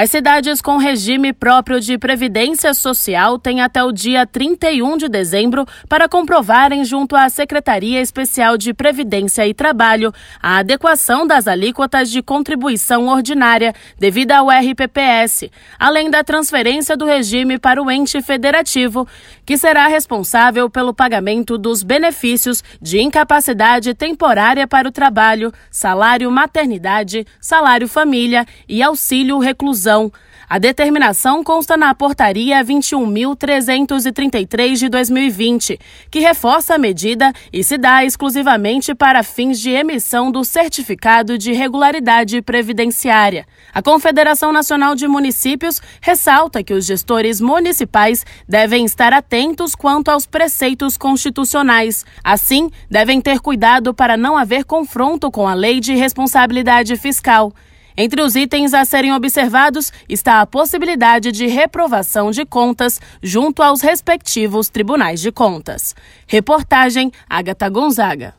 As cidades com regime próprio de previdência social têm até o dia 31 de dezembro para comprovarem junto à Secretaria Especial de Previdência e Trabalho a adequação das alíquotas de contribuição ordinária devida ao RPPS, além da transferência do regime para o ente federativo, que será responsável pelo pagamento dos benefícios de incapacidade temporária para o trabalho, salário maternidade, salário família e auxílio reclusão A determinação consta na Portaria 21.333 de 2020, que reforça a medida e se dá exclusivamente para fins de emissão do Certificado de Regularidade Previdenciária. A Confederação Nacional de Municípios ressalta que os gestores municipais devem estar atentos quanto aos preceitos constitucionais. Assim, devem ter cuidado para não haver confronto com a Lei de Responsabilidade Fiscal. Entre os itens a serem observados está a possibilidade de reprovação de contas junto aos respectivos tribunais de contas. Reportagem Agatha Gonzaga.